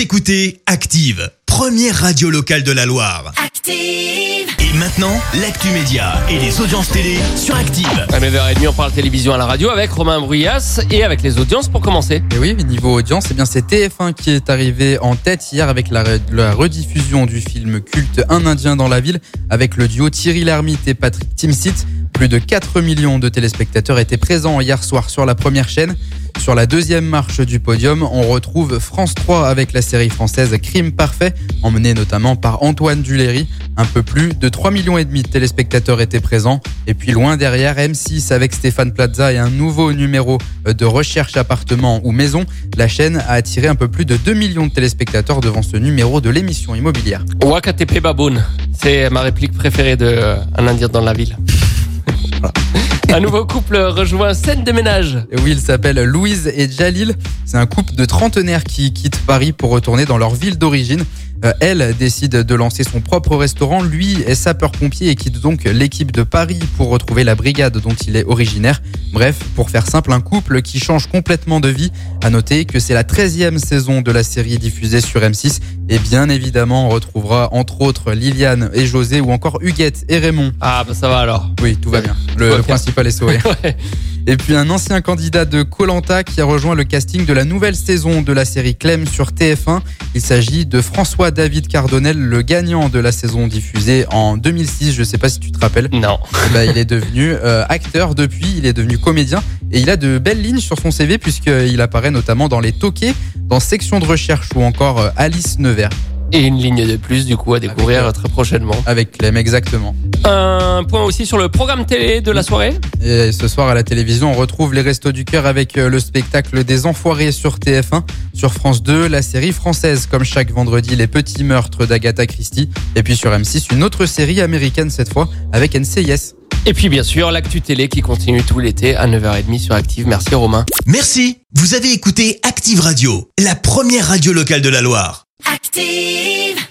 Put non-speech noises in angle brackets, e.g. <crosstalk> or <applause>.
Vous écoutez Active, première radio locale de la Loire. Active. Et maintenant, l'actu média et les audiences télé sur Active. À 9h30, on parle télévision à la radio avec Romain Bruyas et avec les audiences pour commencer. Et oui, niveau audience, eh bien c'est TF1 qui est arrivé en tête hier avec la, la rediffusion du film culte Un Indien dans la ville avec le duo Thierry Lhermitte et Patrick Timsit. Plus de 4 millions de téléspectateurs étaient présents hier soir sur la première chaîne. Sur la deuxième marche du podium, on retrouve France 3 avec la série française Crime Parfait, emmenée notamment par Antoine Duléry. Un peu plus de 3 millions de téléspectateurs étaient présents. Et puis loin derrière, M6 avec Stéphane Plaza et un nouveau numéro de recherche appartement ou maison. La chaîne a attiré un peu plus de 2 millions de téléspectateurs devant ce numéro de l'émission immobilière. Wakatepe Baboun, c'est ma réplique préférée de euh, Un Indien dans la ville. <laughs> Un nouveau couple rejoint scène de ménage. Et oui, ils s'appellent Louise et Jalil. C'est un couple de trentenaires qui quittent Paris pour retourner dans leur ville d'origine. Euh, elle décide de lancer son propre restaurant. Lui est sapeur-pompier et quitte donc l'équipe de Paris pour retrouver la brigade dont il est originaire. Bref, pour faire simple, un couple qui change complètement de vie. À noter que c'est la 13e saison de la série diffusée sur M6. Et bien évidemment, on retrouvera entre autres Liliane et José ou encore Huguette et Raymond. Ah bah ça va alors. Oui, tout va bien. Le, le principal est sauvé. <laughs> Ouais. Et puis un ancien candidat de Colanta qui a rejoint le casting de la nouvelle saison de la série Clem sur TF1. Il s'agit de François David Cardonnel, le gagnant de la saison diffusée en 2006. Je sais pas si tu te rappelles. Non. Eh ben, il est devenu euh, acteur depuis, il est devenu comédien et il a de belles lignes sur son CV puisqu'il apparaît notamment dans Les Toqués, dans Section de recherche ou encore euh, Alice Nevers Et une ligne de plus du coup à découvrir Avec, très prochainement. avec Clem exactement. Un point aussi sur le programme télé de la soirée. Et ce soir à la télévision, on retrouve les Restos du Cœur avec euh, le spectacle des Enfoirés sur TF1. Sur France 2, la série française, comme chaque vendredi, Les Petits Meurtres d'Agatha Christie. Et puis sur M6, une autre série américaine cette fois, avec NCIS. Et puis bien sûr, l'actu télé qui continue tout l'été à 9h30 sur Active. Merci Romain. Merci. Vous avez écouté Active Radio, la première radio locale de la Loire. Active.